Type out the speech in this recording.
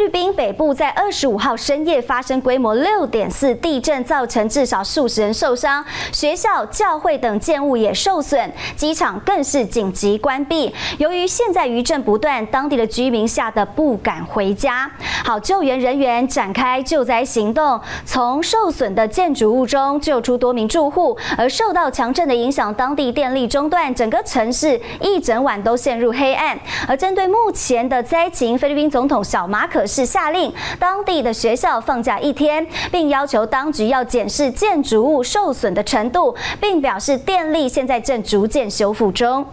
菲律宾北部在二十五号深夜发生规模六点四地震，造成至少数十人受伤，学校、教会等建物也受损，机场更是紧急关闭。由于现在余震不断，当地的居民吓得不敢回家。好，救援人员展开救灾行动，从受损的建筑物中救出多名住户。而受到强震的影响，当地电力中断，整个城市一整晚都陷入黑暗。而针对目前的灾情，菲律宾总统小马。可是下令当地的学校放假一天，并要求当局要检视建筑物受损的程度，并表示电力现在正逐渐修复中。